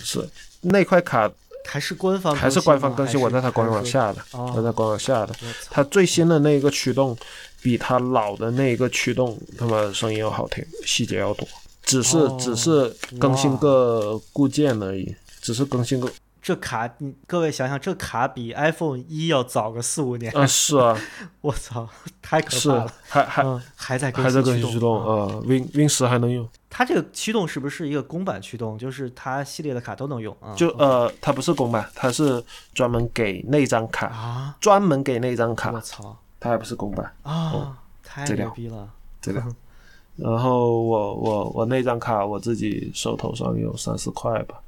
是那块卡还是官方还是官方更新，我在它官网下的，哦我在官网下的。它最新的那个驱动比它老的那个驱动他妈声音要好听，细节要多。只是、哦只是更新个固件而已，只是更新个这卡，你各位想想，这卡比 iPhone 一要早个四五年，啊是啊 我操，太可是怕了。还还、嗯，还在更还在更新新驱动啊啊，Win Win 十还能用，它这个驱动是不是一个公版驱动？就是它系列的卡都能用啊？就呃它不是公版，它是专门给那张卡，啊，专门给那张卡我，操它还不是公版。啊，太牛逼了！这个。然后我我我那张卡我自己手头上有三四块吧，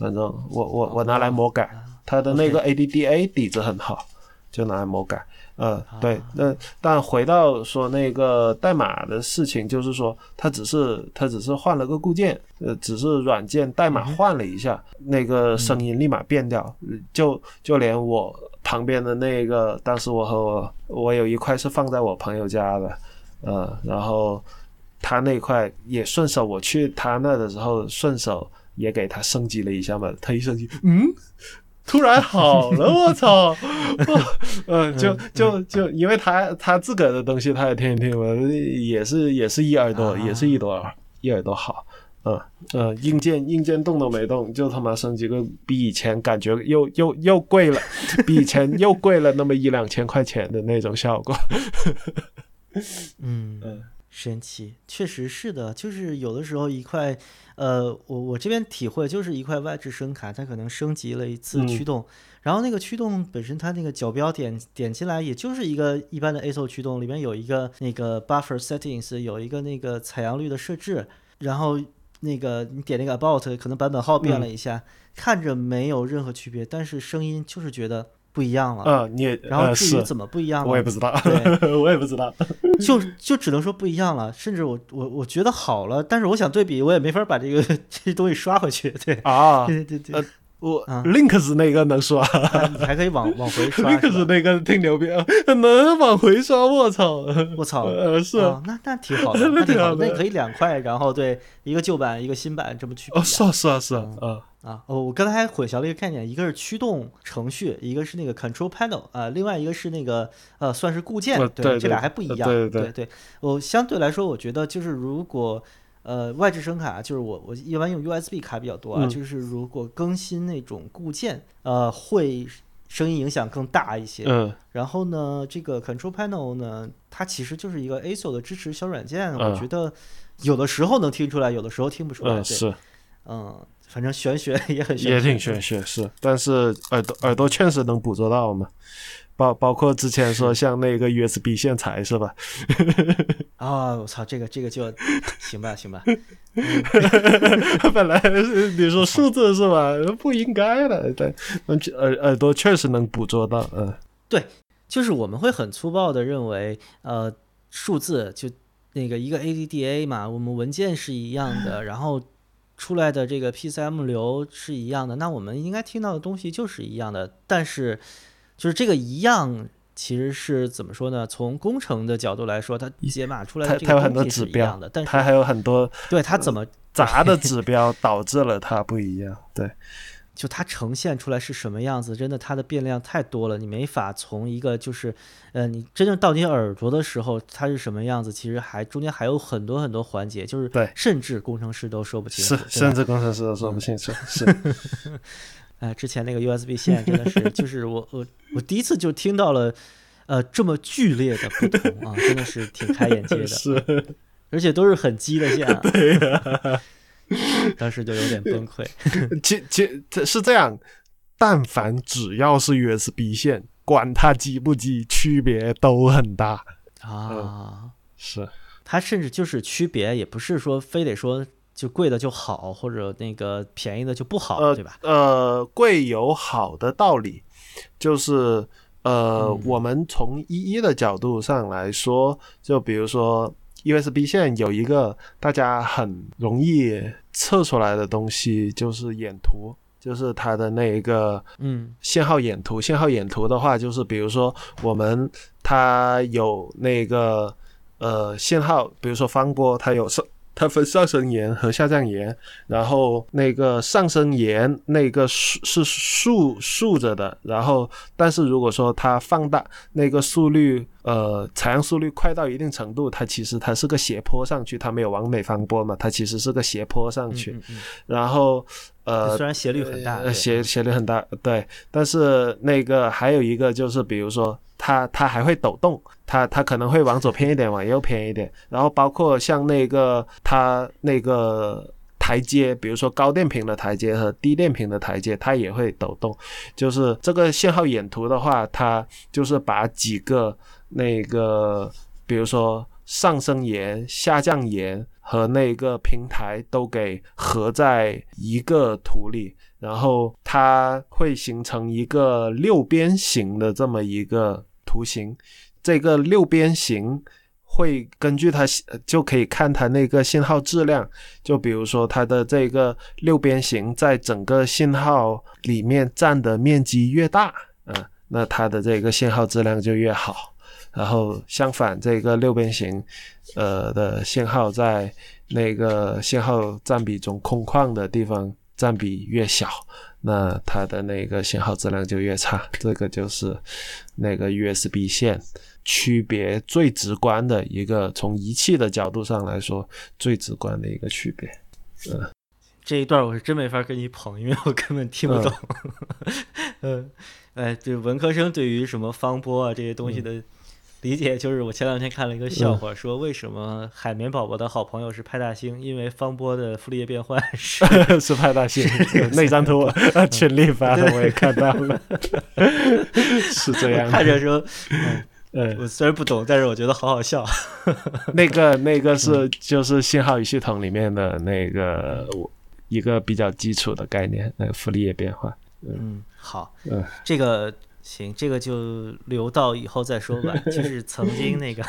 反正我我我拿来魔改，它的那个 ADDA 底子很好，就拿来魔改。呃，对，那但回到说那个代码的事情，就是说它只是它只是换了个固件，呃，只是软件代码换了一下，那个声音立马变掉，就就连我旁边的那个，当时我和我我有一块是放在我朋友家的，呃，然后他那块也顺手，我去他那的时候顺手也给他升级了一下嘛，他一升级，嗯，突然好了，我操，嗯，就就就因为他他自个儿的东西他也听一听嘛，也是也是一耳朵，也是一朵耳一耳朵好。嗯嗯，硬件硬件动都没动，就他妈升级个比以前感觉又又又贵了，比以前又贵了那么一两千块钱的那种效果。嗯 嗯，神奇，确实是的，就是有的时候一块，呃，我我这边体会就是一块外置声卡，它可能升级了一次嗯。驱动，然后那个驱动本身它那个角标点点进来，也就是一个一般的 ASO 驱动，里面有一个那个 buffer settings，有一个那个采样率的设置，然后那个你点那个 about，可能版本号变了一下，看着没有任何区别，但是声音就是觉得不一样了。嗯，你也然后至于怎么不一样呢？我也不知道，对 我也不知道。就就只能说不一样了，甚至我我我觉得好了，但是我想对比，我也没法把这个 这些东西刷回去。对，啊，对对对，我嗯 Links 那个能刷啊你还可以往往回刷。，Links 那个挺牛逼，啊，能往回刷，我操！我操，呃，是哦，那那挺好的，那挺好那可以两块，然后对一个旧版一个新版这么去比哦，是啊，是啊，是啊，啊，啊。哦，我刚才还混淆了一个概念，一个是驱动程序，一个是那个 control panel 啊，另外一个是那个呃算是固件呃，对这俩还不一样。对对对对，我相对来说，我觉得就是如果呃外置声卡，就是我我一般用 USB 卡比较多啊，嗯就是如果更新那种固件，呃会声音影响更大一些。嗯然后呢，这个 Control Panel 呢，它其实就是一个 ASIO 的支持小软件，我嗯觉得有的时候能听出来，有的时候听不出来。嗯，对，是，嗯，反正玄学也很玄也，挺玄学，是，但是耳朵耳朵确实能捕捉到嘛。包包括之前说像那个 USB 线材是吧？啊！我操，这个这个就行吧，行吧。本来是你说数字是吧？不应该的，对，耳耳朵确实能捕捉到，嗯对就是我们会很粗暴的认为，呃，数字就那个一个 ADDA 嘛，我们文件是一样的，然后出来的这个 PCM 流是一样的，那我们应该听到的东西就是一样的。但是，就是这个一样，其实是怎么说呢？从工程的角度来说，它解码出来它它有很多指标的，但是它还有很多对它怎么杂的指标导致了它不一样，对，就它呈现出来是什么样子，真的它的变量太多了，你没法从一个就是，呃，你真正到你耳朵的时候它是什么样子，其实还中间还有很多很多环节，就是对甚至工程师都说不清楚，是，甚至工程师都说不清楚，是，哎，之前那个 USB 线真的是，就是我我我第一次就听到了，呃，这么剧烈的不同啊，真的是挺开眼界的，是，而且都是很鸡的线、啊，对呀、当时就有点崩溃。其其这是这样，但凡只要是 USB 线，管它激不激，区别都很大，啊，是，它甚至就是区别，也不是说非得说就贵的就好，或者那个便宜的就不好，呃对吧？呃，贵有好的道理，就是呃，嗯我们从一一的角度上来说，就比如说 USB 线有一个大家很容易测出来的东西，就是眼图。就是它的那一个嗯信号眼图，信号眼图的话，就是比如说我们它有那个呃信号，比如说方波，它有上它分上升沿和下降沿，然后那个上升沿那个竖是竖竖着的，然后但是如果说它放大那个速率，呃，采样速率快到一定程度，它其实它是个斜坡上去，它没有往美方波嘛，它其实是个斜坡上去，嗯嗯然后嗯呃虽然斜率很大，呃，斜斜率很大，对。但是那个还有一个就是，比如说它它还会抖动，它它可能会往左偏一点，往右偏一点。然后包括像那个它那个台阶，比如说高电平的台阶和低电平的台阶，它也会抖动。就是这个信号眼图的话，它就是把几个那个，比如说上升沿、下降沿和那个平台都给合在一个图里，然后它会形成一个六边形的这么一个图形。这个六边形会根据它就可以看它那个信号质量，就比如说它的这个六边形在整个信号里面占的面积越大，嗯、那它的这个信号质量就越好。然后相反，这个六边形，呃的信号在那个信号占比中空旷的地方占比越小，那它的那个信号质量就越差。这个就是那个 USB 线区别最直观的一个，从仪器的角度上来说最直观的一个区别。嗯这一段我是真没法跟你捧，因为我根本听不懂。嗯，哎，对文科生对于什么方波啊这些东西的理解，就是我前两天看了一个笑话，说为什么海绵宝宝的好朋友是派大星，因为方波的傅立叶变换是 是派大星那张图，群里发的我也看到了，是这样的。看着说，嗯，嗯，我虽然不懂，但是我觉得好好笑。那个那个是就是信号与系统里面的那个一个比较基础的概念，那个傅立叶变换。嗯，好，嗯这个行，这个就留到以后再说吧。就 是曾经那个，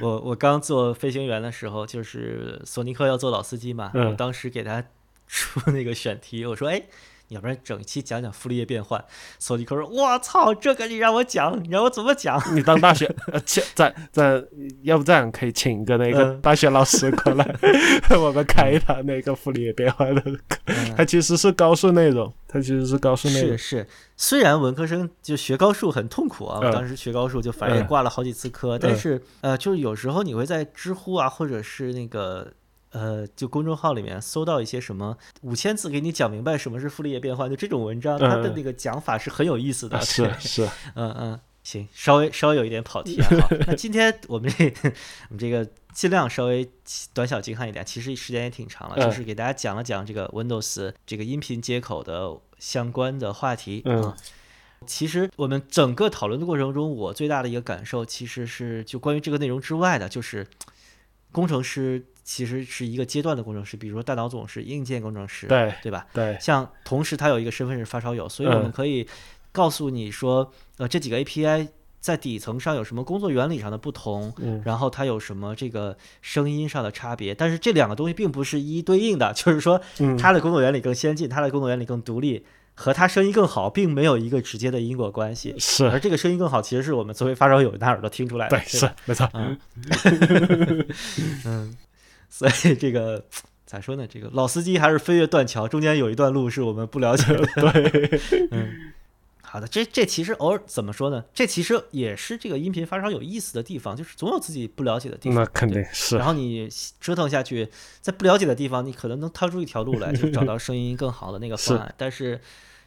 我我刚做飞行员的时候，就是索尼克要做老司机嘛，嗯我当时给他出那个选题，我说，哎，要不然整一期讲讲傅立叶变换。索尼克说：“我操，这个你让我讲，你让我怎么讲？你当大学，请在在，要不这样可以请一个那个大学老师过来，我们开一堂那个傅立叶变换的课。他其实是高数内容，它其实是高数内容。是是，虽然文科生就学高数很痛苦啊，我当时学高数就反正也挂了好几次科，但是呃，就是有时候你会在知乎啊，或者是那个。呃，就公众号里面搜到一些什么五千字给你讲明白什么是傅立叶变换，就这种文章，它的那个讲法是很有意思的。是 是，嗯嗯，行，稍微稍微有一点跑题啊。好，那今天我们这 我们这个尽量稍微短小精悍一点，其实时间也挺长了，就是给大家讲了讲这个 Windows 这个音频接口的相关的话题啊。其实我们整个讨论的过程中，我最大的一个感受其实是就关于这个内容之外的，就是工程师。其实是一个阶段的工程师，比如说大脑总是硬件工程师，对对吧？对。像同时他有一个身份是发烧友，所以我们可以告诉你说，呃，这几个 API 在底层上有什么工作原理上的不同，然后它有什么这个声音上的差别。但是这两个东西并不是一一对应的，就是说它的工作原理更先进，它的工作原理更独立，和他声音更好，并没有一个直接的因果关系。是。而这个声音更好，其实是我们作为发烧友拿耳朵听出来的。对，是没错。嗯。嗯。所以这个咋说呢？这个老司机还是飞越断桥，中间有一段路是我们不了解的。对，嗯，好的，这这其实偶尔怎么说呢？这其实也是这个音频发烧有意思的地方，就是总有自己不了解的地方。那肯定是。然后你折腾下去，在不了解的地方，你可能能掏出一条路来，就找到声音更好的那个方案。但是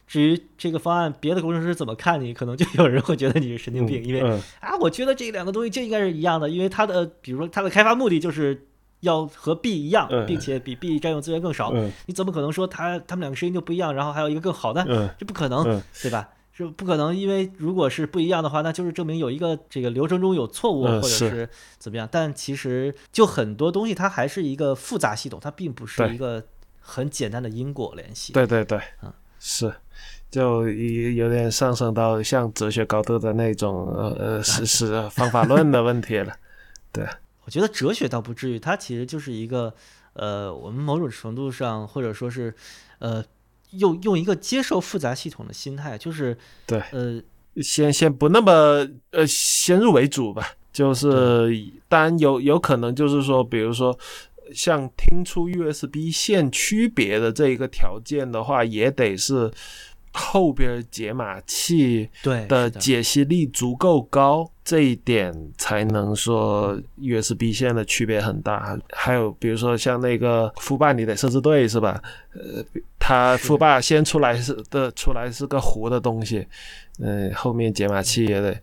至于这个方案，别的工程师怎么看你，可能就有人会觉得你是神经病，因为啊，我觉得这两个东西就应该是一样的，因为它的，比如说它的开发目的就是。要和 B 一样，并且比 B 占用资源更少，你怎么可能说它它们两个声音就不一样，然后还有一个更好呢？这不可能，对吧？是不可能，因为如果是不一样的话，那就是证明有一个这个流程中有错误，或者是怎么样。但其实就很多东西，它还是一个复杂系统，它并不是一个很简单的因果联系。对对对，嗯，是，就有有点上升到像哲学高度的那种呃呃是是方法论的问题了，对。我觉得哲学倒不至于，它其实就是一个，呃，我们某种程度上或者说是，呃，用用一个接受复杂系统的心态，就是对，呃，先先不那么呃先入为主吧，就是当然有有可能就是说，比如说像听出 USB 线区别的这一个条件的话，也得是。后边解码器对的解析力足够高，这一点才能说 USB 线的区别很大。还有比如说像那个富霸，你得设置对是吧？呃，它富霸先出来是的出来是个糊的东西，嗯，后面解码器也得。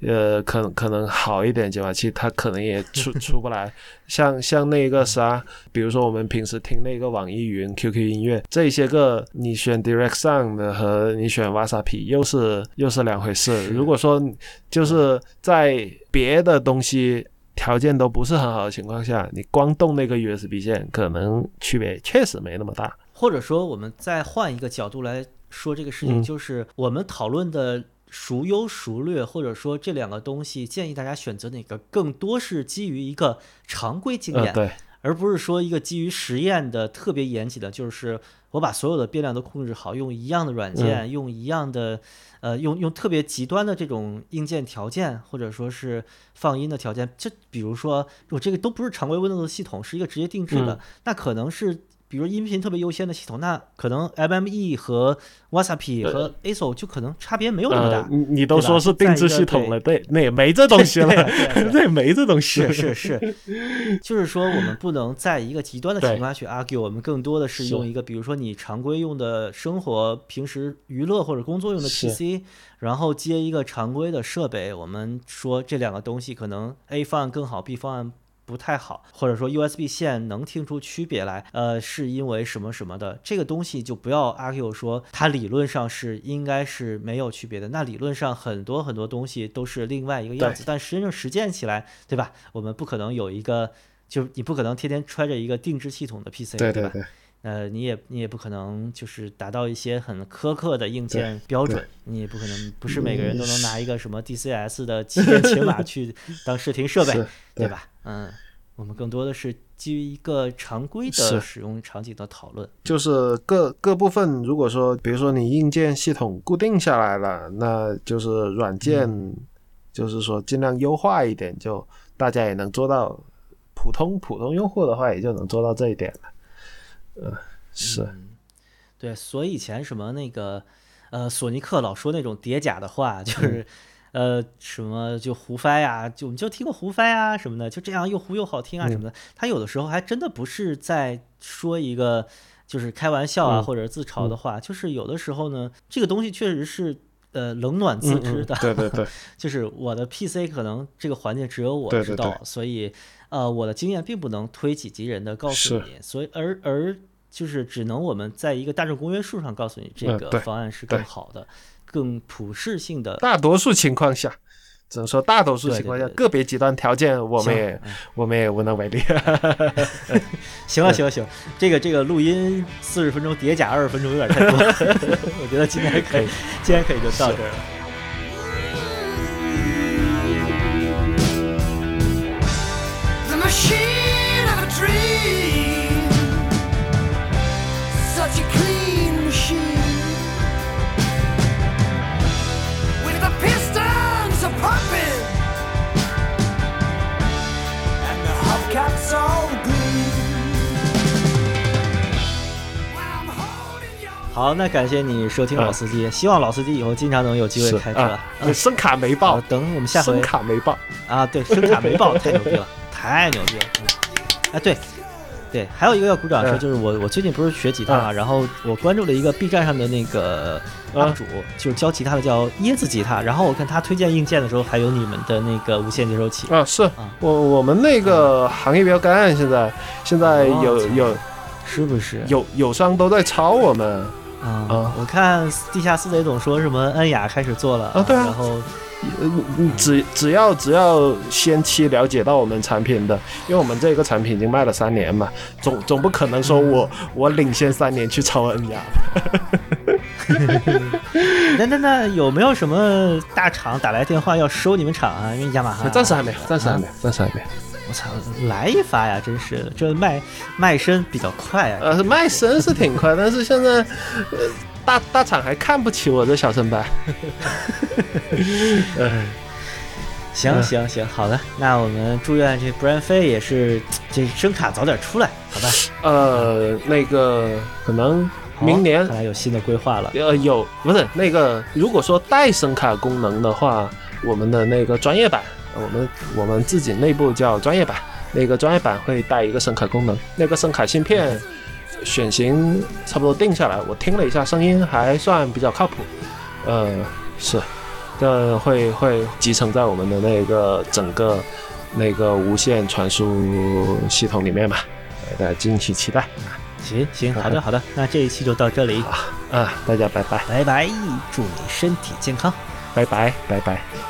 呃，可能可能好一点解码器，它可能也出 出不来。像像那个啥，比如说我们平时听那个网易云、QQ 音乐这些个，你选 Direct Sound 和你选 Wasapi 又是又是两回事。如果说就是在别的东西条件都不是很好的情况下，你光动那个 USB 线，可能区别确实没那么大。或者说，我们再换一个角度来说这个事情，就是我们讨论的。孰优孰劣，或者说这两个东西，建议大家选择哪个，更多是基于一个常规经验，对，而不是说一个基于实验的特别严谨的，就是我把所有的变量都控制好，用一样的软件，用一样的，呃，用用特别极端的这种硬件条件，或者说是放音的条件，就比如说我这个都不是常规 Windows 系统，是一个直接定制的，那可能是。比如音频特别优先的系统，那可能 MME 和 Wasapi 和 ASO 就可能差别没有那么大。你你都说是定制系统了，对，那也没这东西了 那也没这东西。是是是，就是说我们不能在一个极端的情况下去 argue，我们更多的是用一个，比如说你常规用的生活、平时娱乐或者工作用的 PC，然后接一个常规的设备，我们说这两个东西可能 A 方案更好，B 方案。不太好，或者说 USB 线能听出区别来，呃，是因为什么什么的，这个东西就不要 argue 说它理论上是应该是没有区别的。那理论上很多很多东西都是另外一个样子，但实际上实践起来，对吧？我们不可能有一个，就你不可能天天揣着一个定制系统的 PC，对吧？呃，你也你也不可能就是达到一些很苛刻的硬件标准，你也不可能不是每个人都能拿一个什么 DCS 的旗舰 码去当视听设备，对吧？嗯，我们更多的是基于一个常规的使用场景的讨论。就是各各部分，如果说比如说你硬件系统固定下来了，那就是软件，嗯就是说尽量优化一点，就大家也能做到。普通普通用户的话，也就能做到这一点了。呃，是，嗯，对，所以以前什么那个呃，索尼克老说那种叠甲的话，就是、呃什么就胡翻呀，就我们就听过胡翻啊什么的，就这样又胡又好听啊什么的。他有的时候还真的不是在说一个就是开玩笑啊、嗯或者自嘲的话，就是有的时候呢，这个东西确实是。呃，冷暖自嗯嗯知的，对对对，就是我的 PC 可能这个环境只有我知道，对对对所以呃，我的经验并不能推己及人的告诉你，所以而而就是只能我们在一个大众公约数上告诉你这个方案是更好的、更普适性的。大多数情况下，只能说大多数情况下，对对对个别极端条件我们也嗯我们也无能为力。行了行了行了，这个这个录音四十分钟叠加二十分钟有点太多，我觉得今天可以，今天可以就到这儿了。Machine 好，那感谢你收听老司机，希望老司机以后经常能有机会开车。啊，声卡没好爆，，等我们下回声卡没爆。啊，对，声卡没爆，太牛逼了，太牛逼了！嗯哎，对，对，还有一个要鼓掌的事，嗯就是我我最近不是学吉他嘛，然后我关注了一个 B 站上的那个 UP 主，就是教吉他的，叫椰子吉他。然后我看他推荐硬件的时候，还有你们的那个无线接收器。啊，是我我们那个行业比较干，现在现在有哦有是不是？有友商都在抄我们啊啊，我看地下四贼总说什么恩雅开始做了啊对啊然后只只要只要先期了解到我们产品的，因为我们这个产品已经卖了三年嘛，总总不可能说我、嗯我领先三年去抄恩雅。那那那有没有什么大厂打来电话要收你们厂啊？因为雅马哈暂时还没有，暂时还没啊有，暂时还没有。我操，来一发呀！真是的，这卖卖身比较快啊。呃，卖身是挺快，但是现在呃大大厂还看不起我这小身板。哎，行嗯行行，好的，那我们祝愿这 Brian 飞也是这声卡早点出来，好吧？呃，那个可能明年看来有新的规划了。呃，有不是那个，如果说带声卡功能的话，我们的那个专业版，我们我们自己内部叫专业版，那个专业版会带一个声卡功能，那个声卡芯片选型差不多定下来，我听了一下，声音还算比较靠谱，呃，是，这会会集成在我们的那个整个那个无线传输系统里面吧，呃大家敬请期待行行，好的好的，那这一期就到这里，啊！大家拜拜，拜拜，祝你身体健康。拜拜，拜拜。